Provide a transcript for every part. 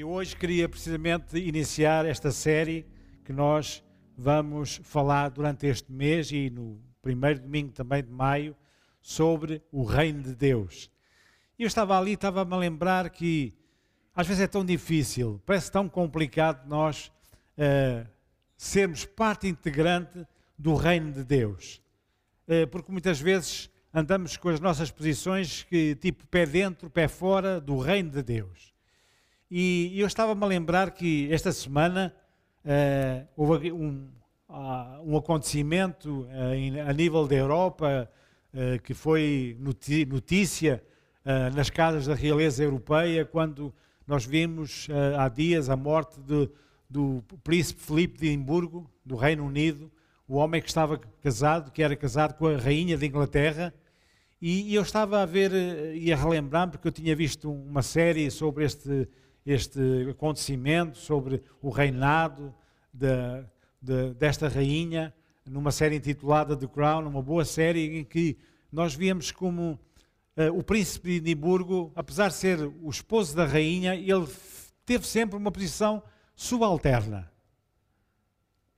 Eu hoje queria precisamente iniciar esta série que nós vamos falar durante este mês e no primeiro domingo também de maio sobre o reino de Deus. E eu estava ali, estava-me a lembrar que às vezes é tão difícil, parece tão complicado nós uh, sermos parte integrante do reino de Deus. Uh, porque muitas vezes andamos com as nossas posições que tipo pé dentro, pé fora do reino de Deus. E eu estava-me a lembrar que esta semana uh, houve um, uh, um acontecimento uh, a nível da Europa que foi notícia nas casas da realeza europeia quando nós vimos há dias a morte de, do príncipe Filipe de Edimburgo, do Reino Unido, o homem que estava casado, que era casado com a rainha de Inglaterra, e, eu estava a ver e a relembrar, porque eu tinha visto uma série sobre este este acontecimento sobre o reinado de, de, desta rainha, numa série intitulada The Crown, uma boa série em que nós víamos como uh, o príncipe de Edimburgo, apesar de ser o esposo da rainha, ele teve sempre uma posição subalterna.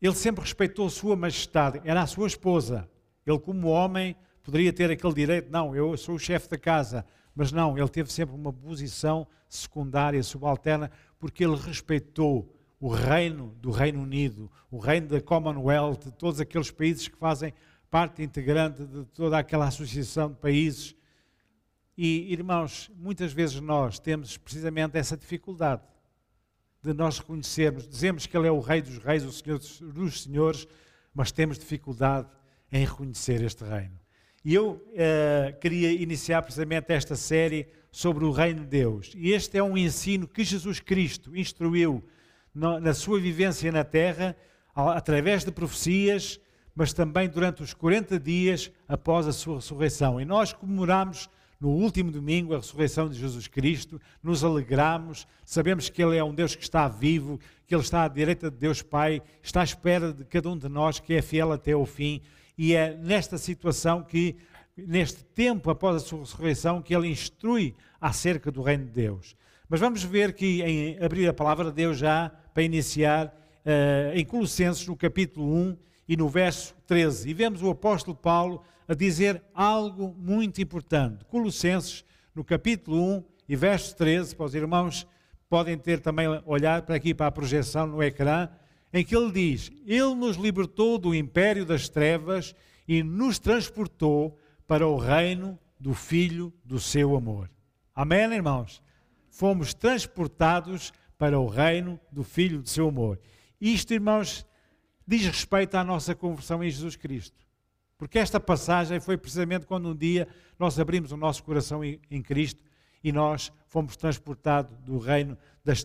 Ele sempre respeitou sua majestade, era a sua esposa. Ele, como homem, poderia ter aquele direito, não, eu sou o chefe da casa, mas não, ele teve sempre uma posição secundária, subalterna, porque ele respeitou o reino do Reino Unido, o reino da Commonwealth, todos aqueles países que fazem parte integrante de toda aquela associação de países. E, irmãos, muitas vezes nós temos precisamente essa dificuldade de nós reconhecermos, dizemos que Ele é o Rei dos Reis, o Senhor dos Senhores, mas temos dificuldade em reconhecer este reino. E eu uh, queria iniciar precisamente esta série sobre o Reino de Deus. E este é um ensino que Jesus Cristo instruiu no, na sua vivência na terra, através de profecias, mas também durante os 40 dias após a sua ressurreição. E nós comemoramos no último domingo a ressurreição de Jesus Cristo, nos alegramos, sabemos que Ele é um Deus que está vivo, que Ele está à direita de Deus Pai, está à espera de cada um de nós que é fiel até o fim e é nesta situação que, neste tempo após a sua ressurreição, que ele instrui acerca do reino de Deus. Mas vamos ver que, em abrir a palavra de Deus já, para iniciar, uh, em Colossenses, no capítulo 1 e no verso 13, e vemos o apóstolo Paulo a dizer algo muito importante. Colossenses, no capítulo 1 e verso 13, para os irmãos podem ter também olhar para aqui para a projeção no ecrã, em que ele diz: Ele nos libertou do império das trevas e nos transportou para o reino do Filho do seu amor. Amém, irmãos? Fomos transportados para o reino do Filho do seu amor. Isto, irmãos, diz respeito à nossa conversão em Jesus Cristo. Porque esta passagem foi precisamente quando um dia nós abrimos o nosso coração em Cristo e nós fomos transportados do reino das,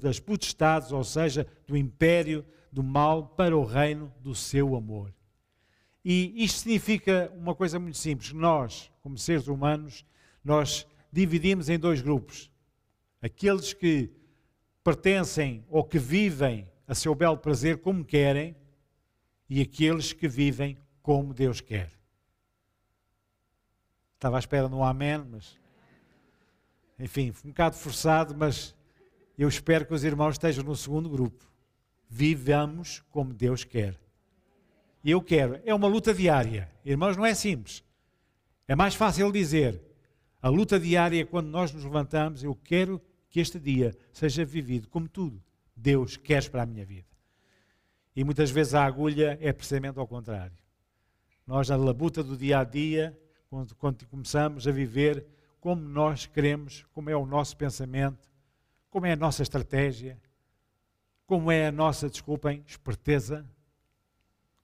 das, potestades, ou seja, do império do mal, para o reino do seu amor. E isto significa uma coisa muito simples. Nós, como seres humanos, nós dividimos em dois grupos. Aqueles que pertencem ou que vivem a seu belo prazer como querem e aqueles que vivem como Deus quer. Estava à espera no amém, mas enfim, um bocado forçado, mas eu espero que os irmãos estejam no segundo grupo. Vivamos como Deus quer. E eu quero. É uma luta diária. Irmãos, não é simples. É mais fácil dizer. A luta diária é quando nós nos levantamos. Eu quero que este dia seja vivido como tudo. Deus quer para a minha vida. E muitas vezes a agulha é precisamente ao contrário. Nós, na labuta do dia a dia, quando, quando começamos a viver como nós queremos, como é o nosso pensamento, como é a nossa estratégia, como é a nossa, desculpem, esperteza,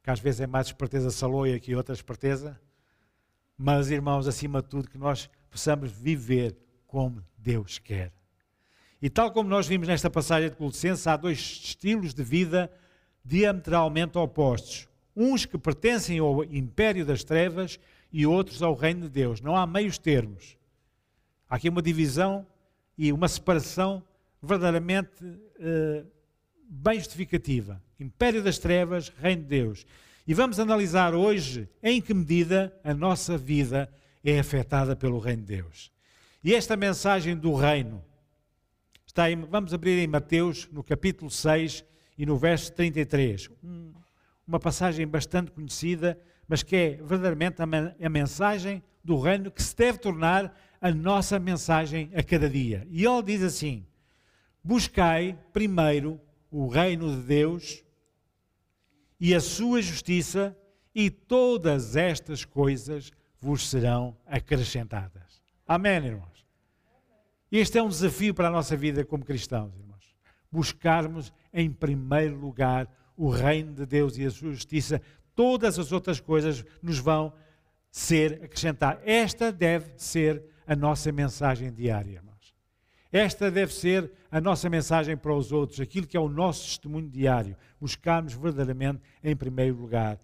que às vezes é mais esperteza saloia que outra esperteza, mas, irmãos, acima de tudo, que nós possamos viver como Deus quer. E tal como nós vimos nesta passagem de Colossenses, há dois estilos de vida diametralmente opostos. Uns que pertencem ao império das trevas e outros ao reino de Deus. Não há meios termos. Há aqui uma divisão e uma separação verdadeiramente uh, bem justificativa. Império das Trevas, Reino de Deus. E vamos analisar hoje em que medida a nossa vida é afetada pelo Reino de Deus. E esta mensagem do Reino Está em, vamos abrir em Mateus, no capítulo 6 e no verso 33. Um, uma passagem bastante conhecida, mas que é verdadeiramente a, a mensagem do reino que se deve tornar a nossa mensagem a cada dia. E ele diz assim: Buscai primeiro o reino de Deus e a sua justiça, e todas estas coisas vos serão acrescentadas. Amém, irmãos? Este é um desafio para a nossa vida como cristãos, irmãos. Buscarmos em primeiro lugar o reino de Deus e a sua justiça, todas as outras coisas nos vão ser acrescentadas. Esta deve ser a nossa mensagem diária, irmãos. Esta deve ser a nossa mensagem para os outros, aquilo que é o nosso testemunho diário. Buscarmos verdadeiramente, em primeiro lugar,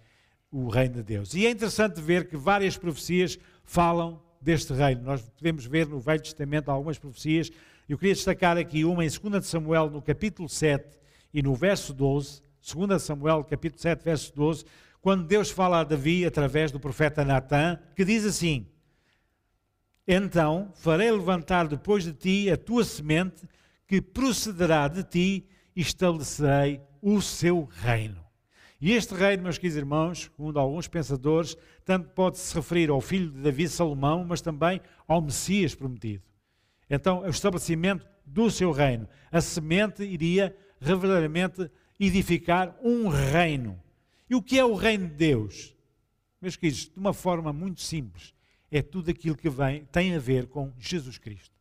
o reino de Deus. E é interessante ver que várias profecias falam deste reino. Nós podemos ver no Velho Testamento algumas profecias. Eu queria destacar aqui uma em 2 Samuel, no capítulo 7 e no verso 12. 2 Samuel, capítulo 7, verso 12, quando Deus fala a Davi através do profeta Natã, que diz assim: Então farei levantar depois de ti a tua semente, que procederá de ti, e estabelecerei o seu reino. E este reino, meus queridos irmãos, segundo alguns pensadores, tanto pode se referir ao filho de Davi, Salomão, mas também ao Messias prometido. Então, o estabelecimento do seu reino. A semente iria verdadeiramente edificar um reino. E o que é o reino de Deus? Meus queridos, de uma forma muito simples, é tudo aquilo que vem, tem a ver com Jesus Cristo.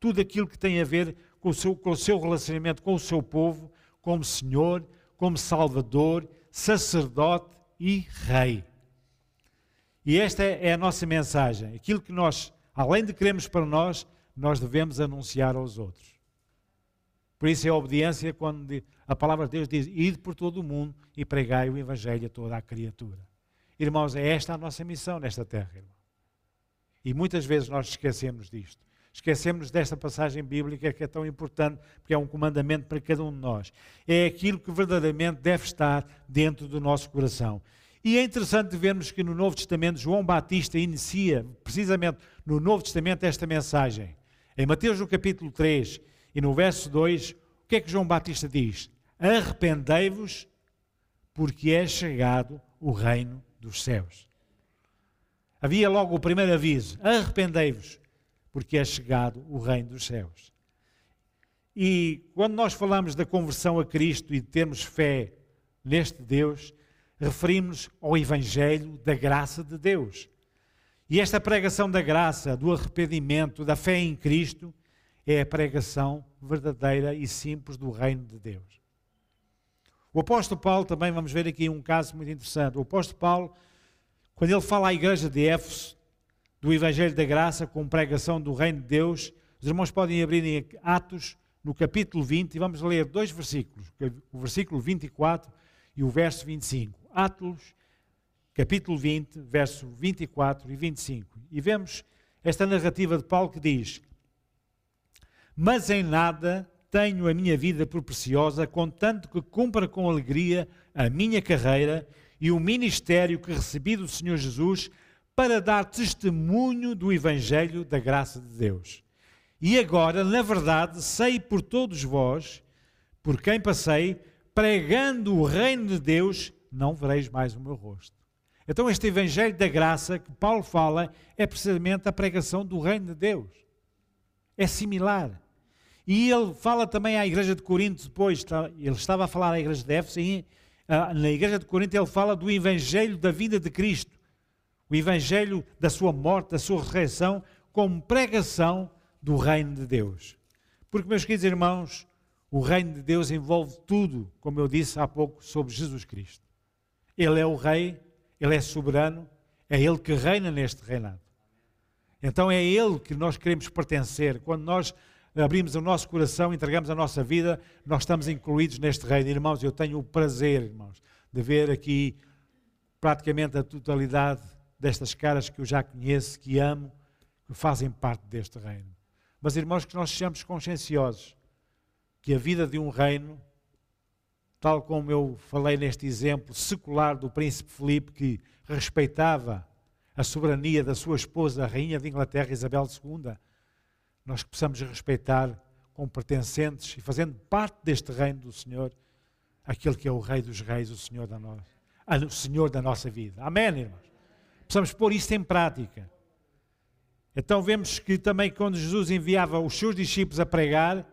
Tudo aquilo que tem a ver com o seu, com o seu relacionamento com o seu povo, como Senhor, como Salvador, sacerdote e Rei. E esta é a nossa mensagem. Aquilo que nós, além de queremos para nós, nós devemos anunciar aos outros. Por isso é a obediência quando a palavra de Deus diz: Ide por todo o mundo e pregai o Evangelho a toda a criatura. Irmãos, é esta a nossa missão nesta terra, irmão. E muitas vezes nós esquecemos disto. Esquecemos desta passagem bíblica que é tão importante, porque é um comandamento para cada um de nós. É aquilo que verdadeiramente deve estar dentro do nosso coração. E é interessante vermos que no Novo Testamento João Batista inicia, precisamente no Novo Testamento, esta mensagem. Em Mateus, no capítulo 3 e no verso 2, o que é que João Batista diz? Arrependei-vos, porque é chegado o reino dos céus. Havia logo o primeiro aviso: arrependei-vos, porque é chegado o reino dos céus. E quando nós falamos da conversão a Cristo e de termos fé neste Deus, referimos ao Evangelho da graça de Deus. E esta pregação da graça, do arrependimento, da fé em Cristo, é a pregação verdadeira e simples do reino de Deus. O apóstolo Paulo, também vamos ver aqui um caso muito interessante. O apóstolo Paulo, quando ele fala à igreja de Éfeso, do Evangelho da Graça com pregação do Reino de Deus. Os irmãos podem abrir em Atos, no capítulo 20, e vamos ler dois versículos, o versículo 24 e o verso 25. Atos, capítulo 20, verso 24 e 25. E vemos esta narrativa de Paulo que diz: Mas em nada tenho a minha vida por preciosa, contanto que cumpra com alegria a minha carreira e o ministério que recebi do Senhor Jesus para dar testemunho do Evangelho da graça de Deus. E agora, na verdade, sei por todos vós, por quem passei, pregando o reino de Deus, não vereis mais o meu rosto. Então, este Evangelho da graça que Paulo fala é precisamente a pregação do reino de Deus. É similar. E ele fala também à igreja de Corinto depois, ele estava a falar à igreja de Éfeso, na igreja de Corinto ele fala do Evangelho da vida de Cristo o evangelho da sua morte, da sua ressurreição, como pregação do reino de Deus. Porque, meus queridos irmãos, o reino de Deus envolve tudo, como eu disse há pouco, sobre Jesus Cristo. Ele é o rei, ele é soberano, é ele que reina neste reinado. Então é ele que nós queremos pertencer. Quando nós abrimos o nosso coração, entregamos a nossa vida, nós estamos incluídos neste reino. Irmãos, eu tenho o prazer, irmãos, de ver aqui praticamente a totalidade destas caras que eu já conheço, que amo, que fazem parte deste reino. Mas, irmãos, que nós sejamos conscienciosos que a vida de um reino, tal como eu falei neste exemplo secular do príncipe Filipe, que respeitava a soberania da sua esposa, a rainha de Inglaterra, Isabel II, nós que possamos respeitar como pertencentes e fazendo parte deste reino do Senhor, aquele que é o Rei dos Reis, o Senhor da nossa, o Senhor da nossa vida. Amém, irmãos? Precisamos pôr isso em prática. Então vemos que também quando Jesus enviava os seus discípulos a pregar,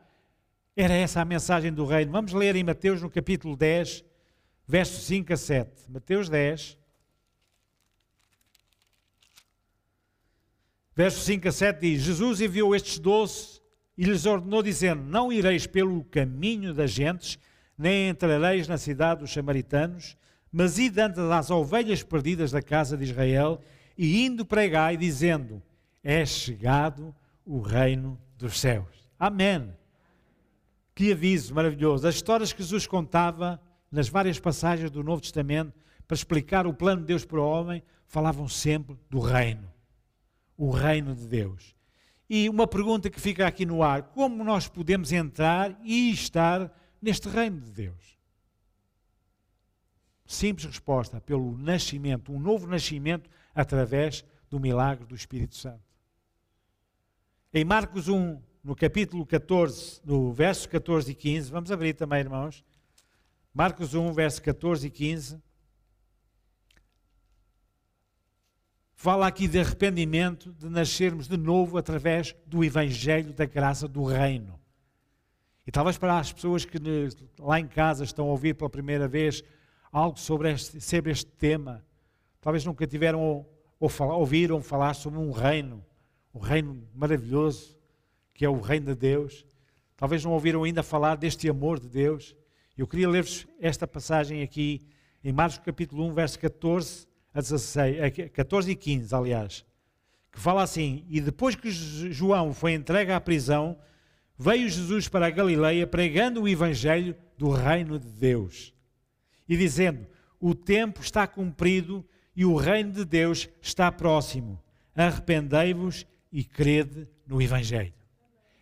era essa a mensagem do reino. Vamos ler em Mateus no capítulo 10, versos 5 a 7. Mateus 10, versos 5 a 7 diz: Jesus enviou estes doze e lhes ordenou, dizendo: Não ireis pelo caminho das gentes, nem entrareis na cidade dos samaritanos, mas ide antes das ovelhas perdidas da casa de Israel, e indo pregai, dizendo: É chegado o reino dos céus. Amém. Que aviso maravilhoso. As histórias que Jesus contava nas várias passagens do Novo Testamento para explicar o plano de Deus para o homem, falavam sempre do reino. O reino de Deus. E uma pergunta que fica aqui no ar: como nós podemos entrar e estar neste reino de Deus? Simples resposta: pelo nascimento, um novo nascimento através do milagre do Espírito Santo. Em Marcos 1, no capítulo 14, no verso 14 e 15, vamos abrir também, irmãos. Marcos 1, verso 14 e 15. Fala aqui de arrependimento, de nascermos de novo através do Evangelho da graça do Reino. E talvez para as pessoas que lá em casa estão a ouvir pela primeira vez algo sobre este, sobre este tema, talvez nunca tiveram ou, ou ouviram falar sobre um reino, um reino maravilhoso, que é o reino de Deus. Talvez não ouviram ainda falar deste amor de Deus. Eu queria ler-vos esta passagem aqui em Marcos capítulo 1, verso 14 a 16, 14 e 15, aliás, que fala assim: E depois que João foi entregue à prisão, veio Jesus para a Galileia pregando o evangelho do reino de Deus e dizendo: O tempo está cumprido e o reino de Deus está próximo. Arrependei-vos e crede no evangelho.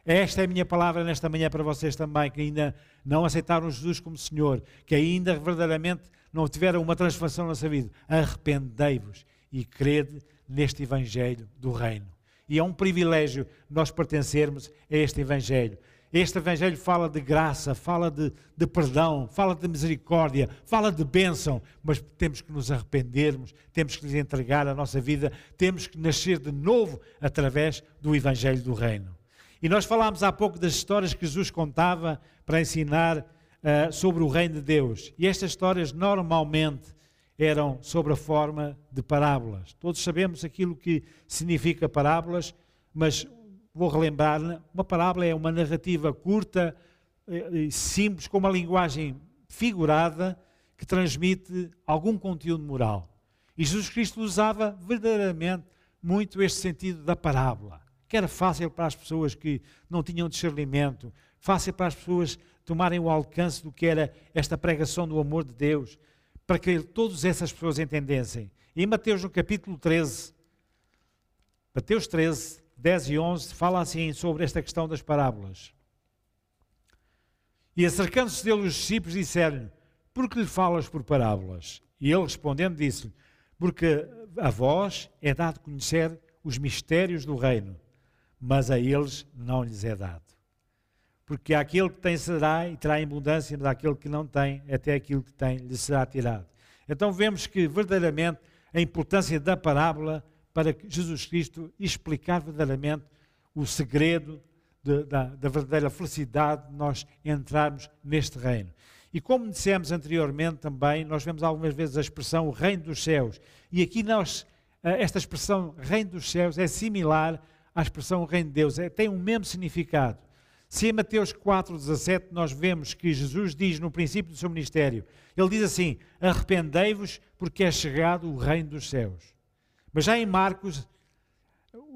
Esta é a minha palavra nesta manhã para vocês também, que ainda não aceitaram Jesus como Senhor, que ainda verdadeiramente não tiveram uma transformação na sua vida. Arrependei-vos e crede neste Evangelho do Reino. E é um privilégio nós pertencermos a este Evangelho. Este Evangelho fala de graça, fala de, de, perdão, fala de misericórdia, fala de bênção, mas temos que nos arrependermos, temos que lhes entregar a nossa vida, temos que nascer de novo através do Evangelho do Reino. E nós falámos há pouco das histórias que Jesus contava para ensinar uh, sobre o reino de Deus. E estas histórias normalmente eram sobre a forma de parábolas. Todos sabemos aquilo que significa parábolas, mas vou relembrar: uma parábola é uma narrativa curta e simples, com uma linguagem figurada que transmite algum conteúdo moral. E Jesus Cristo usava verdadeiramente muito este sentido da parábola que era fácil para as pessoas que não tinham discernimento, fácil para as pessoas tomarem o alcance do que era esta pregação do amor de Deus, para que todas essas pessoas entendessem. E em Mateus, no capítulo 13, Mateus 13, 10 e 11, fala assim sobre esta questão das parábolas. E acercando-se dele os discípulos, disseram-lhe: Por que lhe falas por parábolas? E ele respondendo, disse-lhe: Porque a vós é dado conhecer os mistérios do reino, mas a eles não lhes é dado. Porque aquele que tem será e terá abundância, mas aquele que não tem, até aquilo que tem lhe será tirado. Então vemos que verdadeiramente a importância da parábola para Jesus Cristo explicar verdadeiramente o segredo de, da, da verdadeira felicidade de nós entrarmos neste reino. E como dissemos anteriormente também, nós vemos algumas vezes a expressão reino dos céus. E aqui nós, eh, esta expressão reino dos céus é similar a expressão reino de Deus, é, tem o mesmo significado. Se em Mateus 4,17 nós vemos que Jesus diz no princípio do seu ministério, ele diz assim: Arrependei-vos, porque é chegado o reino dos céus. Mas já em Marcos,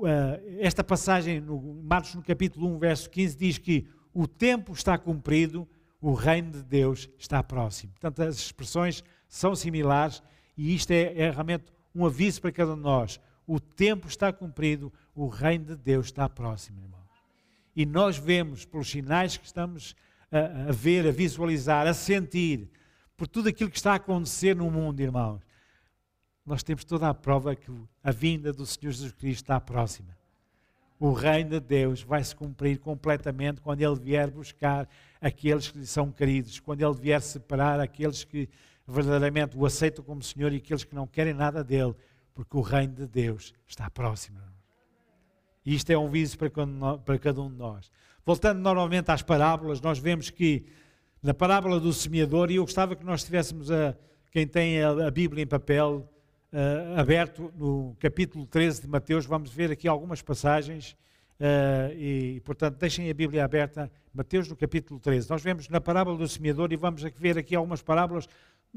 eh, esta passagem, no Marcos no capítulo 1, verso 15, diz que o tempo está cumprido, o reino de Deus está próximo. Portanto, as expressões são similares e isto é, é realmente um aviso para cada um de nós. O tempo está cumprido, o reino de Deus está próximo, irmão. E nós vemos, pelos sinais que estamos a, a, ver, a visualizar, a sentir, por tudo aquilo que está a acontecer no mundo, irmãos, nós temos toda a prova que a vinda do Senhor Jesus Cristo está próxima. o reino de Deus vai se cumprir completamente quando Ele vier buscar aqueles que lhe são queridos, quando Ele vier separar aqueles que verdadeiramente o aceitam como Senhor e aqueles que não querem nada dele, porque o reino de Deus está próximo. E isto é um viso para cada um de nós. Voltando novamente às parábolas, nós vemos que na parábola do semeador, e eu gostava que nós tivéssemos a, quem tem a, a Bíblia em papel, uh, aberto no capítulo 13 de Mateus, vamos ver aqui algumas passagens uh, e, portanto, deixem a Bíblia aberta, Mateus no capítulo 13. Nós vemos na parábola do semeador e vamos ver aqui algumas parábolas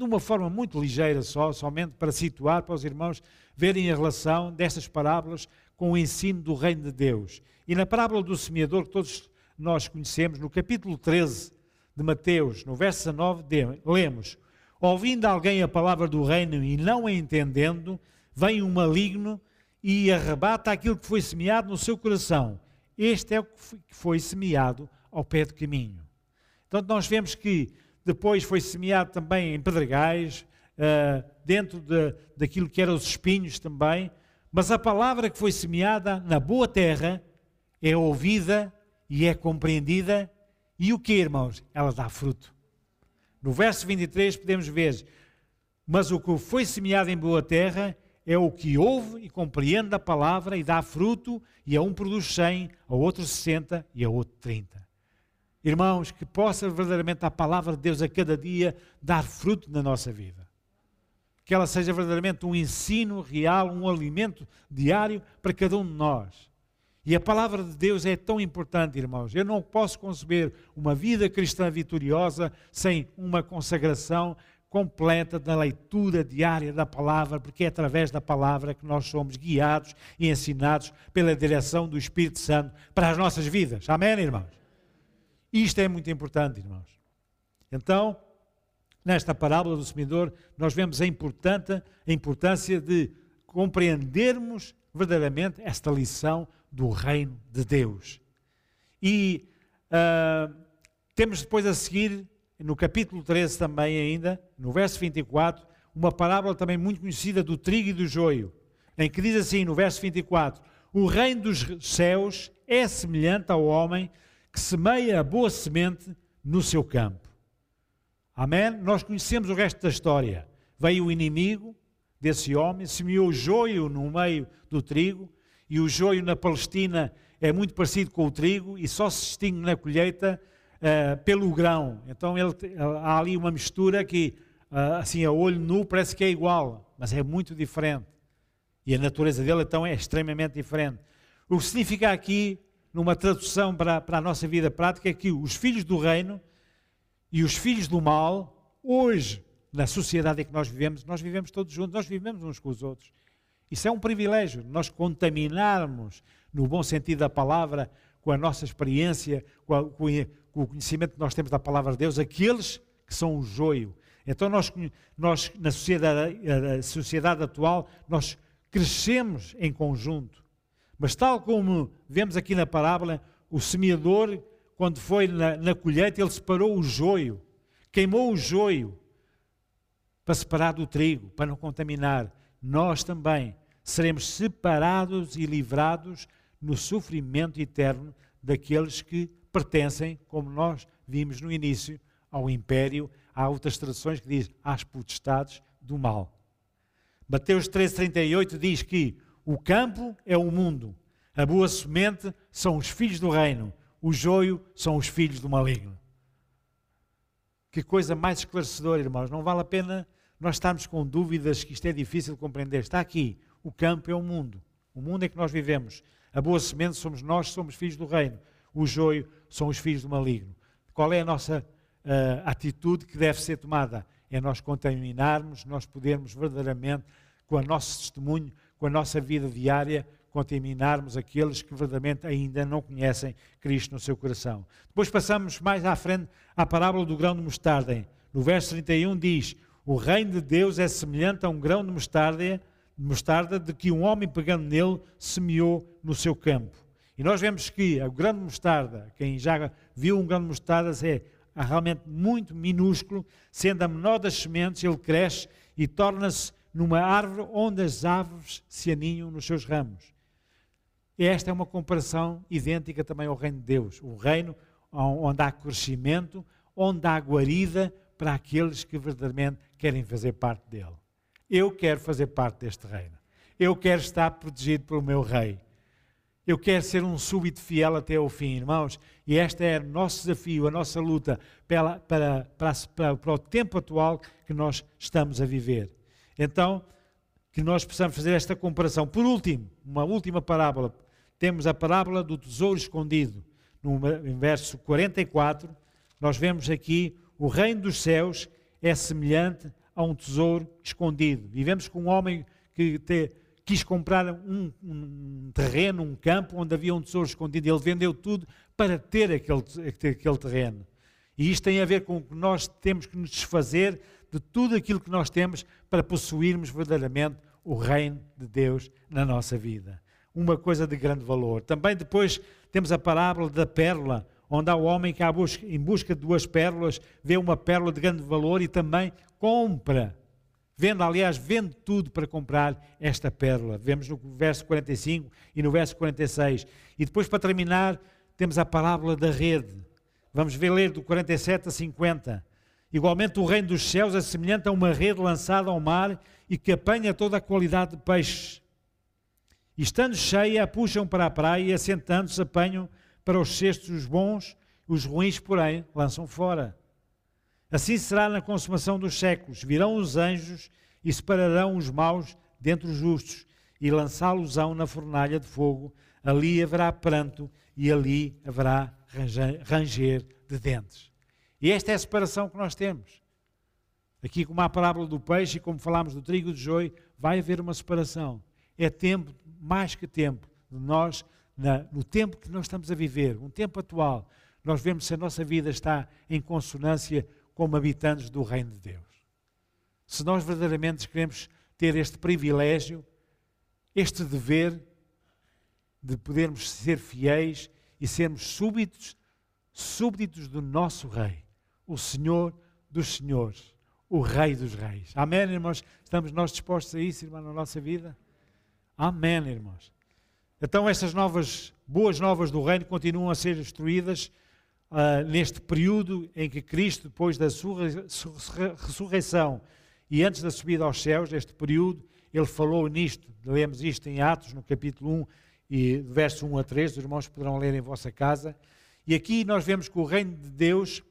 de uma forma muito ligeira só, somente para situar para os irmãos verem a relação destas parábolas com o ensino do reino de Deus. E na parábola do semeador, que todos nós conhecemos, no capítulo 13 de Mateus, no verso 19, lemos: Ouvindo alguém a palavra do reino e não a entendendo, vem um maligno e arrebata aquilo que foi semeado no seu coração. Este é o que foi semeado ao pé do caminho. Então nós vemos que depois foi semeado também em pedregais, uh, dentro de, daquilo que eram os espinhos também, mas a palavra que foi semeada na boa terra é ouvida e é compreendida, e o que, irmãos? Ela dá fruto. No verso 23 podemos ver: Mas o que foi semeado em boa terra é o que ouve e compreende a palavra e dá fruto, e a um produz 100, a outro 60 e a outro 30. Irmãos, que possa verdadeiramente a palavra de Deus a cada dia dar fruto na nossa vida. Que ela seja verdadeiramente um ensino real, um alimento diário para cada um de nós. E a palavra de Deus é tão importante, irmãos. Eu não posso conceber uma vida cristã vitoriosa sem uma consagração completa da leitura diária da palavra, porque é através da palavra que nós somos guiados e ensinados pela direção do Espírito Santo para as nossas vidas. Amém, irmãos? Isto é muito importante, irmãos. Então, nesta parábola do semeador, nós vemos a, a importância de compreendermos verdadeiramente esta lição do reino de Deus. E uh, temos depois a seguir, no capítulo 13 também ainda, no verso 24, uma parábola também muito conhecida do trigo e do joio, em que diz assim, no verso 24, o reino dos céus é semelhante ao homem que semeia a boa semente no seu campo. Amém? Nós conhecemos o resto da história. Veio o inimigo desse homem, semeou o joio no meio do trigo, e o joio na Palestina é muito parecido com o trigo e só se distingue na colheita uh, pelo grão. Então ele, há ali uma mistura que, uh, assim, a olho nu parece que é igual, mas é muito diferente. E a natureza dele, então, é extremamente diferente. O que significa aqui, numa tradução para, para a nossa vida prática, é que os filhos do reino e os filhos do mal, hoje, na sociedade em que nós vivemos, nós vivemos todos juntos, nós vivemos uns com os outros. Isso é um privilégio, nós contaminarmos, no bom sentido da palavra, com a nossa experiência, com, a, com, o conhecimento que nós temos da palavra de Deus, aqueles que são o joio. Então nós, nós na sociedade, sociedade atual, nós crescemos em conjunto. Mas tal como vemos aqui na parábola, o semeador, quando foi na, na colheita, ele separou o joio, queimou o joio para separar do trigo, para não contaminar. Nós também seremos separados e livrados no sofrimento eterno daqueles que pertencem, como nós vimos no início, ao império. Há outras traduções que diz às potestades do mal. Mateus 13:38 diz que o campo é o mundo, a boa semente são os filhos do reino, o joio são os filhos do maligno. Que coisa mais esclarecedora, irmãos. Não vale a pena nós estarmos com dúvidas que isto é difícil de compreender. Está aqui. O campo é o mundo. O mundo em que nós vivemos. A boa semente somos nós, somos filhos do reino. O joio são os filhos do maligno. Qual é a nossa uh, atitude que deve ser tomada? É nós contaminarmos, nós podermos verdadeiramente, com o nosso testemunho, com a nossa vida diária, contaminarmos aqueles que verdadeiramente ainda não conhecem Cristo no seu coração. Depois passamos mais à frente à parábola do grão de mostarda. No verso 31 diz: O reino de Deus é semelhante a um grão de mostarda de mostarda de que um homem pegando nele semeou no seu campo. E nós vemos que o grão de mostarda, quem já viu um grão de mostarda, é realmente muito minúsculo, sendo a menor das sementes, ele cresce e torna-se numa árvore onde as aves se aninham nos seus ramos. esta é uma comparação idêntica também ao reino de Deus. O reino onde há crescimento, onde há guarida para aqueles que verdadeiramente querem fazer parte dele. Eu quero fazer parte deste reino. Eu quero estar protegido pelo meu rei. Eu quero ser um súbito fiel até ao fim, irmãos. E este é o nosso desafio, a nossa luta para, para, para, para o tempo atual que nós estamos a viver. Então, que nós possamos fazer esta comparação. Por último, uma última parábola. Temos a parábola do tesouro escondido. No verso 44, nós vemos aqui o reino dos céus é semelhante a um tesouro escondido. Vivemos com um homem que te, quis comprar um, um, terreno, um campo onde havia um tesouro escondido. Ele vendeu tudo para ter aquele, aquele terreno. E isto tem a ver com que nós temos que nos desfazer de tudo aquilo que nós temos para possuirmos verdadeiramente o reino de Deus na nossa vida. Uma coisa de grande valor. Também depois temos a parábola da pérola, onde há o homem que em busca de duas pérolas, vê uma pérola de grande valor e também compra Vende, aliás, vende tudo para comprar esta pérola. Vemos no verso 45 e no verso 46. E depois, para terminar, temos a parábola da rede. Vamos ver ler do 47 a 50. Igualmente, o reino dos céus é semelhante a uma rede lançada ao mar e que apanha toda a qualidade de peixes. Estando cheia, a puxam para a praia e, assentando-se, apanham para os cestos os bons, os ruins, porém, lançam fora. Assim será na consumação dos séculos. Virão os anjos e separarão os maus dentre os justos e lançá-los-ão na fornalha de fogo. Ali haverá pranto e ali haverá ranger de dentes. E esta é a separação que nós temos. Aqui, como a parábola do peixe e como falámos do trigo de joio, vai haver uma separação. É tempo, mais que tempo, de nós, na, no tempo que nós estamos a viver, um tempo atual, nós vemos se a nossa vida está em consonância como habitantes do reino de Deus. Se nós verdadeiramente queremos ter este privilégio, este dever de podermos ser fiéis e sermos súbitos, súbditos do nosso Rei, o Senhor dos Senhores, o Rei dos Reis. Amém, irmãos? Estamos nós dispostos a isso, irmão, na nossa vida? Amém, irmãos. Então, estas novas, boas novas do Reino continuam a ser instruídas uh, neste período em que Cristo, depois da sua ressurreição e antes da subida aos céus, neste período, ele falou nisto, lemos isto em Atos, no capítulo 1, e verso 1 a 3, os irmãos poderão ler em vossa casa. E aqui nós vemos que o reino de Deus,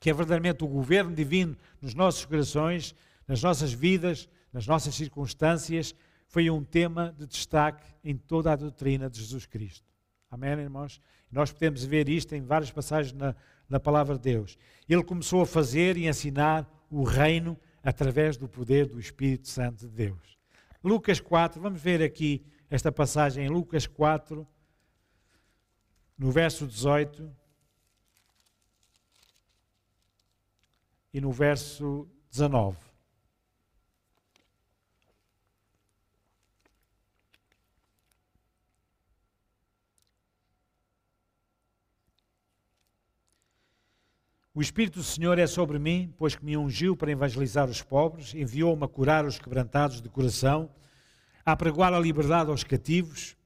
que é verdadeiramente o governo divino nos nossos corações, nas nossas vidas, nas nossas circunstâncias, foi um tema de destaque em toda a doutrina de Jesus Cristo. Amém, irmãos? Nós podemos ver isto em várias passagens na, na palavra de Deus. Ele começou a fazer e ensinar o reino através do poder do Espírito Santo de Deus. Lucas 4, vamos ver aqui esta passagem em Lucas 4, no verso 18 e no verso 19. O Espírito do Senhor é sobre mim, pois que me ungiu para evangelizar os pobres, enviou-me a curar os quebrantados de coração, a pregoar a liberdade aos cativos,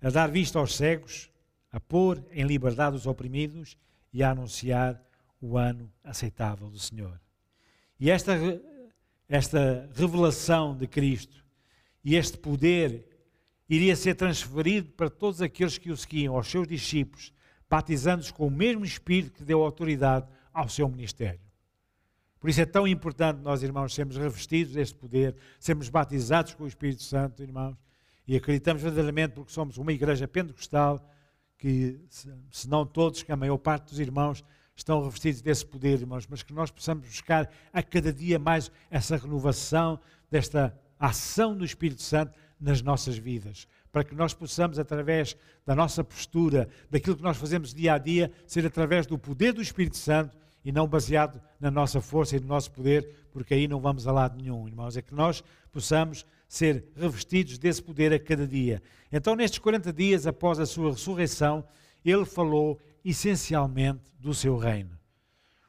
a dar vista aos cegos, a pôr em liberdade os oprimidos e a anunciar o ano aceitável do Senhor. E esta, esta revelação de Cristo e este poder iria ser transferido para todos aqueles que o seguiam, aos seus discípulos, batizando-os com o mesmo Espírito que deu autoridade ao seu ministério. Por isso é tão importante nós, irmãos, sermos revestidos deste poder, sermos batizados com o Espírito Santo, irmãos, e acreditamos verdadeiramente porque somos uma igreja pentecostal que, se não todos, que a maior parte dos irmãos estão revestidos desse poder, irmãos, mas que nós possamos buscar a cada dia mais essa renovação desta ação do Espírito Santo nas nossas vidas para que nós possamos, através da nossa postura, daquilo que nós fazemos dia a dia, ser através do poder do Espírito Santo e não baseado na nossa força e no nosso poder, porque aí não vamos a lado nenhum, irmãos. É que nós possamos ser revestidos desse poder a cada dia. Então, nestes 40 dias após a sua ressurreição, ele falou essencialmente do seu reino.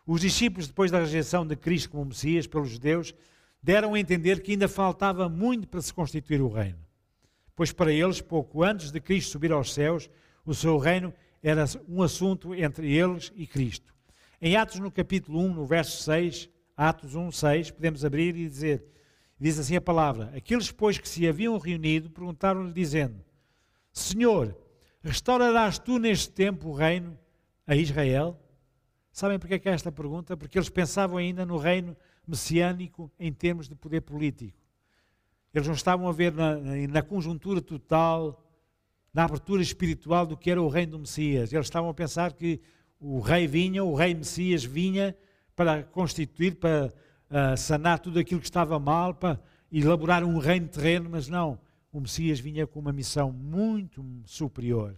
Os discípulos, depois da rejeição de Cristo como Messias pelos judeus, deram a entender que ainda faltava muito para se constituir o reino. pois para eles, pouco antes de Cristo subir aos céus, o seu reino era um assunto entre eles e Cristo. Em Atos, no capítulo 1, no verso 6, Atos 1, 6, podemos abrir e dizer, diz assim a palavra, aqueles, pois, que se haviam reunido, perguntaram-lhe, dizendo, Senhor, restaurarás tu neste tempo o reino a Israel? Sabem porque é que é esta pergunta? Porque eles pensavam ainda no reino messiânico em termos de poder político. Eles não estavam a ver na, na conjuntura total, na abertura espiritual do que era o reino do Messias. Eles estavam a pensar que o rei vinha, o rei Messias vinha para constituir, para uh, sanar tudo aquilo que estava mal, para elaborar um reino terreno, mas não. O Messias vinha com uma missão muito superior.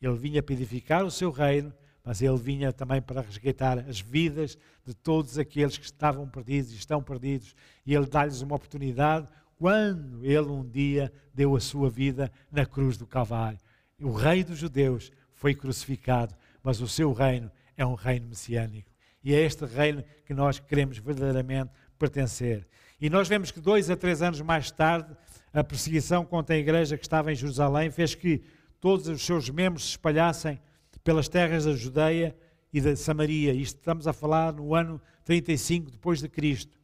Ele vinha para edificar o seu reino, mas ele vinha também para resgatar as vidas de todos aqueles que estavam perdidos e estão perdidos, e ele dá-lhes uma oportunidade quando ele um dia deu a sua vida na cruz do Calvário. O rei dos judeus foi crucificado, mas o seu reino é um reino messiânico. E é este reino que nós queremos verdadeiramente pertencer. E nós vemos que dois a três anos mais tarde, a perseguição contra a igreja que estava em Jerusalém fez que todos os seus membros se espalhassem pelas terras da Judeia e da Samaria. Isto estamos a falar no ano 35 depois de Cristo.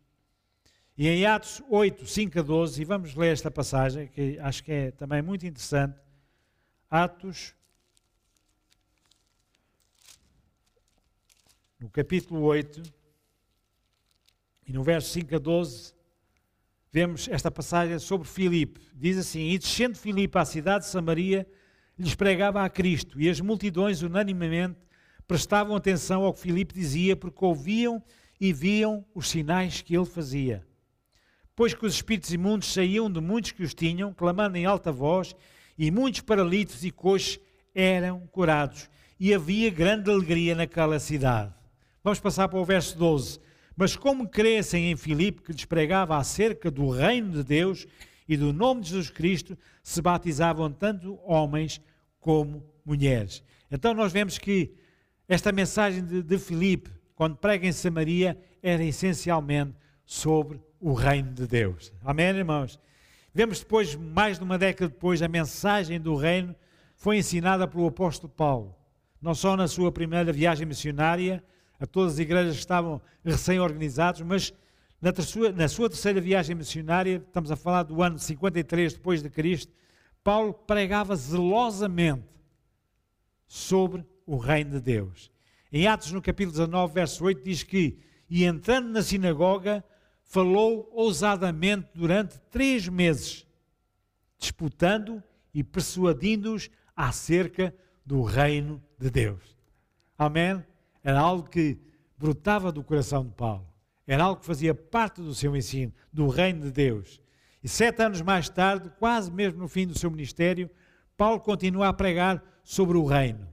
E em Atos 8, 5 a 12, e vamos ler esta passagem, que acho que é também muito interessante. Atos, no capítulo 8, e no verso 5 a 12, vemos esta passagem sobre Filipe. Diz assim: E descendo Filipe à cidade de Samaria, lhes pregava a Cristo, e as multidões unanimemente prestavam atenção ao que Filipe dizia, porque ouviam e viam os sinais que ele fazia. Pois que os espíritos imundos saíam de muitos que os tinham, clamando em alta voz, e muitos paralíticos e coxos eram curados, e havia grande alegria naquela cidade. Vamos passar para o verso 12. Mas como crescem em Filipe, que lhes pregava acerca do reino de Deus e do nome de Jesus Cristo se batizavam tanto homens como mulheres. Então nós vemos que esta mensagem de, de Filipe, quando prega em Samaria, era essencialmente sobre o reino de Deus. Amém, irmãos? Vemos depois, mais de uma década depois, a mensagem do reino foi ensinada pelo apóstolo Paulo. Não só na sua primeira viagem missionária, a todas as igrejas que estavam recém-organizados, mas na, sua, na sua terceira viagem missionária, estamos a falar do ano 53 depois de Cristo, Paulo pregava zelosamente sobre o reino de Deus. Em Atos, no capítulo 19, verso 8, diz que, e entrando na sinagoga, falou ousadamente durante três meses, disputando e persuadindo-os acerca do reino de Deus. Amém? Era algo que brotava do coração de Paulo. Era algo que fazia parte do seu ensino, do reino de Deus. E sete anos mais tarde, quase mesmo no fim do seu ministério, Paulo continua a pregar sobre o reino.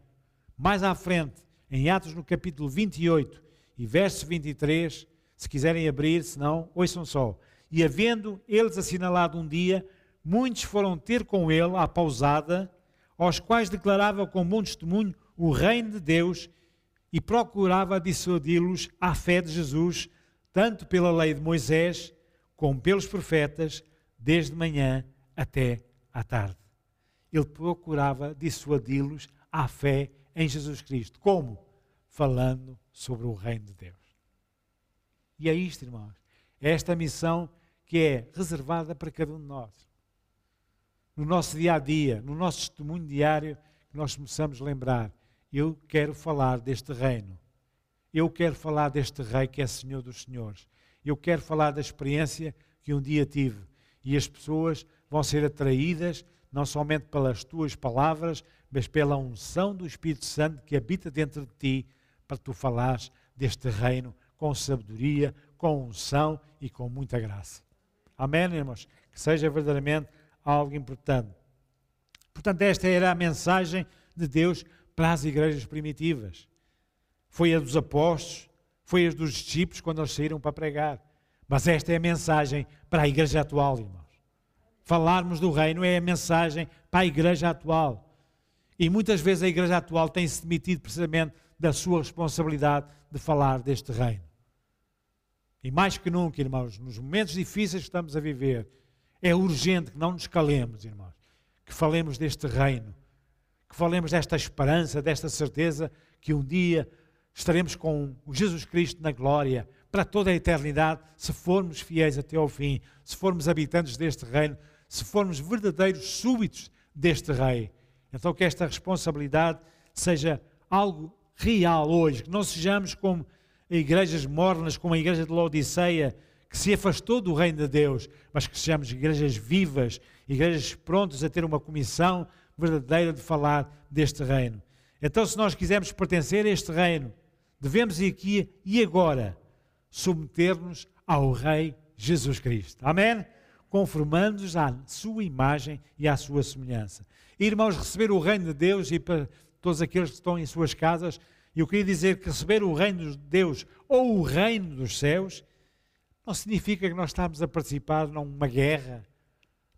Mais à frente, em Atos no capítulo 28 e verso 23, se quiserem abrir, se não, ouçam só. E havendo eles assinalado um dia, muitos foram ter com ele à pausada, aos quais declarava com bom testemunho o reino de Deus e procurava dissuadi-los à fé de Jesus, tanto pela lei de Moisés como pelos profetas, desde manhã até à tarde. Ele procurava dissuadi-los à fé em Jesus Cristo. Como? Falando sobre o reino de Deus. E é isto, irmãos. É esta missão que é reservada para cada um de nós. No nosso dia a dia, no nosso testemunho diário, que nós possamos lembrar: eu quero falar deste reino. Eu quero falar deste rei que é Senhor dos Senhores. Eu quero falar da experiência que um dia tive. E as pessoas vão ser atraídas não somente pelas tuas palavras, mas pela unção do Espírito Santo que habita dentro de ti, para tu falares deste reino com sabedoria, com unção e com muita graça. Amém, irmãos? Que seja verdadeiramente algo importante. Portanto, esta era a mensagem de Deus para as igrejas primitivas foi a dos apóstolos, foi a dos discípulos quando eles saíram para pregar. Mas esta é a mensagem para a igreja atual, irmãos. Falarmos do reino é a mensagem para a igreja atual. E muitas vezes a igreja atual tem-se demitido precisamente da sua responsabilidade de falar deste reino. E mais que nunca, irmãos, nos momentos difíceis que estamos a viver, é urgente que não nos calemos, irmãos. que falemos deste reino, que falemos desta esperança, desta certeza que um dia estaremos com Jesus Cristo na glória para toda a eternidade, se formos fiéis até ao fim, se formos habitantes deste reino, se formos verdadeiros súbitos deste rei. Então que esta responsabilidade seja algo real hoje, que não sejamos como igrejas mornas, como a igreja de Laodiceia, que se afastou do reino de Deus, mas que sejamos igrejas vivas, igrejas prontas a ter uma comissão verdadeira de falar deste reino. Então, se nós quisermos pertencer a este reino, devemos aqui e agora submeter-nos ao Rei Jesus Cristo. Amém? Conformando-nos à sua imagem e à sua semelhança. Irmãos, receber o reino de Deus e para todos aqueles que estão em suas casas, eu queria dizer que receber o reino de Deus ou o reino dos céus não significa que nós estamos a participar numa guerra.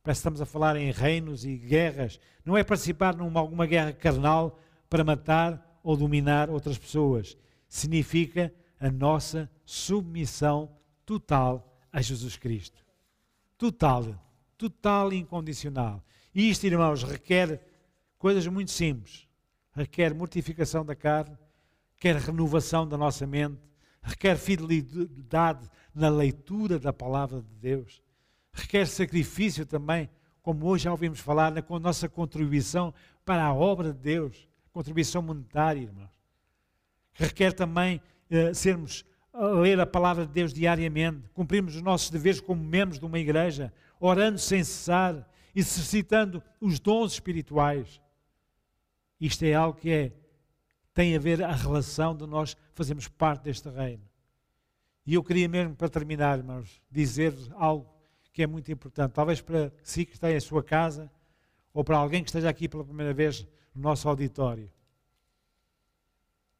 Parece que estamos a falar em reinos e guerras. Não é participar numa alguma guerra carnal para matar ou dominar outras pessoas. Significa a nossa submissão total a Jesus Cristo. Total, total e incondicional. E isto, irmãos, requer coisas muito simples. Requer mortificação da carne, requer renovação da nossa mente, requer fidelidade na leitura da palavra de Deus, requer sacrifício também, como hoje já ouvimos falar, na nossa contribuição para a obra de Deus, contribuição monetária, irmãos. Requer também eh, sermos ler a palavra de Deus diariamente, cumprirmos os nossos deveres como membros de uma igreja, orando sem cessar, exercitando os dons espirituais. Isto é algo que é, tem a ver a relação de nós fazermos parte deste reino. E eu queria mesmo, para terminar, irmãos, dizer-vos algo que é muito importante. Talvez para si que está em sua casa, ou para alguém que esteja aqui pela primeira vez no nosso auditório.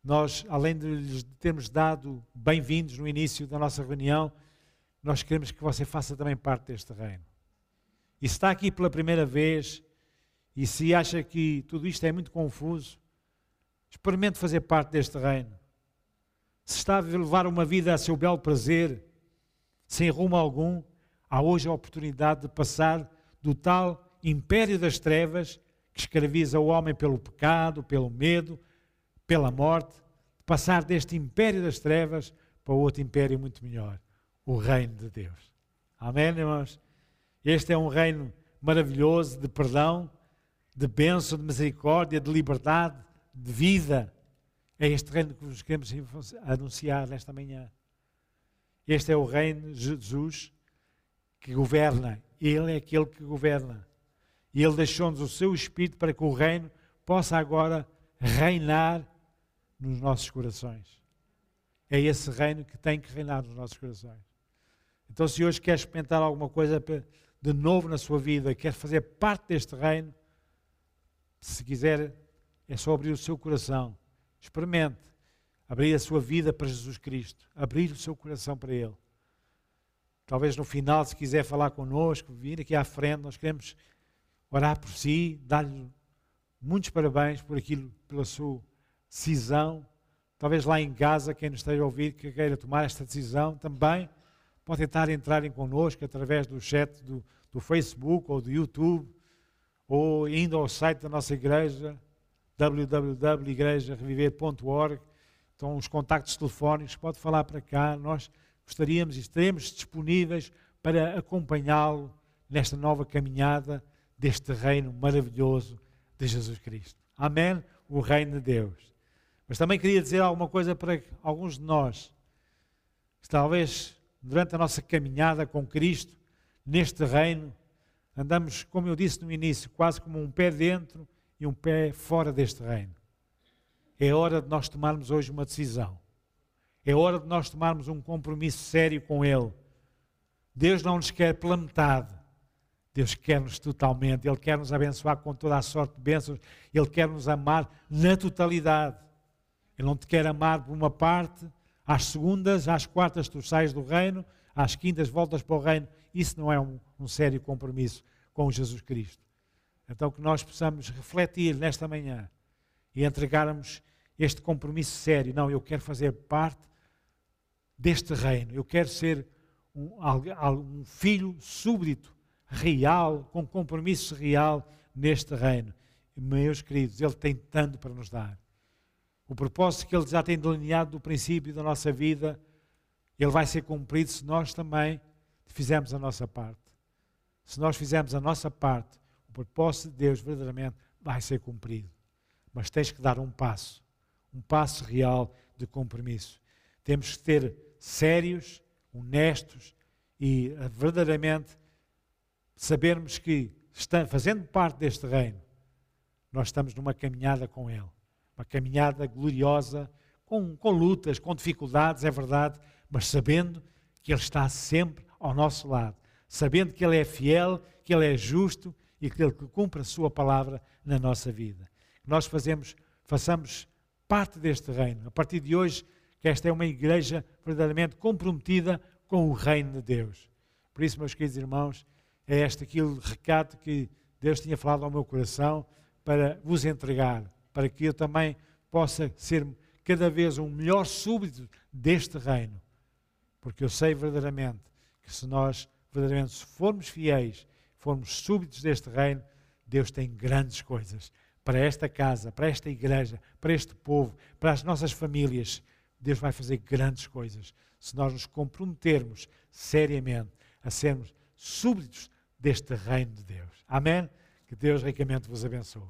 Nós, além de lhes termos dado bem-vindos no início da nossa reunião, nós queremos que você faça também parte deste reino. E se está aqui pela primeira vez, e se acha que tudo isto é muito confuso, experimente fazer parte deste reino se está a levar uma vida a seu belo prazer, sem rumo algum, há hoje a oportunidade de passar do tal império das trevas que escraviza o homem pelo pecado, pelo medo, pela morte, de passar deste império das trevas para outro império muito melhor, o reino de Deus. Amém, irmãos? Este é um reino maravilhoso de perdão, de bênção, de misericórdia, de liberdade, de vida. É este reino que vos queremos anunciar nesta manhã. Este é o reino de Jesus que governa. Ele é aquele que governa. E Ele deixou-nos o seu Espírito para que o reino possa agora reinar nos nossos corações. É esse reino que tem que reinar nos nossos corações. Então, se hoje quer experimentar alguma coisa de novo na sua vida, quer fazer parte deste reino, se quiser, é só abrir o seu coração Experimente abrir a sua vida para Jesus Cristo, abrir o seu coração para Ele. Talvez no final, se quiser falar connosco, vir aqui à frente, nós queremos orar por si, dar-lhe muitos parabéns por aquilo, pela sua decisão. Talvez lá em casa, quem nos esteja a ouvir, que queira tomar esta decisão também, pode tentar entrar em connosco através do chat do, do Facebook ou do YouTube, ou indo ao site da nossa igreja, www.igrejareviver.org. Estão os contactos telefónicos, pode falar para cá. Nós gostaríamos e estaremos disponíveis para acompanhá-lo nesta nova caminhada deste reino maravilhoso de Jesus Cristo. Amém? O reino de Deus. Mas também queria dizer alguma coisa para alguns de nós. Que talvez durante a nossa caminhada com Cristo, neste reino, andamos, como eu disse no início, quase como um pé dentro e um pé fora deste reino. É hora de nós tomarmos hoje uma decisão. É hora de nós tomarmos um compromisso sério com Ele. Deus não nos quer pela metade. Deus quer-nos totalmente. Ele quer nos abençoar com toda a sorte de bênçãos. Ele quer nos amar na totalidade. Ele não te quer amar por uma parte. Às segundas, às quartas, tu sais do reino. Às quintas, voltas para o reino. Isso não é um, um sério compromisso com Jesus Cristo. Então que nós possamos refletir nesta manhã e entregarmos este compromisso sério. Não, eu quero fazer parte deste reino. Eu quero ser um, um filho súbdito, real, com compromisso real neste reino. Meus queridos, Ele tem tanto para nos dar. O propósito que Ele já tem delineado do princípio da nossa vida, Ele vai ser cumprido se nós também fizermos a nossa parte. Se nós fizermos a nossa parte, o propósito de Deus verdadeiramente vai ser cumprido. Mas tens que dar um passo, um passo real de compromisso. Temos que ter sérios, honestos e eh, verdadeiramente sabermos que, fazendo parte deste reino, nós estamos numa caminhada com Ele. Uma caminhada gloriosa, com, com lutas, com dificuldades, é verdade, mas sabendo que Ele está sempre ao nosso lado. Sabendo que Ele é fiel, que Ele é justo e que Ele cumpre a Sua palavra na nossa vida. Nós fazemos, façamos parte deste reino. A partir de hoje, que esta é uma igreja verdadeiramente comprometida com o reino de Deus. Por isso, meus queridos irmãos, é este aquele recado que Deus tinha falado ao meu coração para vos entregar, para que eu também possa ser cada vez um melhor súbdito deste reino. Porque eu sei verdadeiramente que se nós verdadeiramente formos fiéis, formos súbditos deste reino, Deus tem grandes coisas para esta casa, para esta igreja, para este povo, para as nossas famílias. Deus vai fazer grandes coisas se nós nos comprometermos seriamente a sermos súbditos deste reino de Deus. Amém? Que Deus ricamente vos abençoe.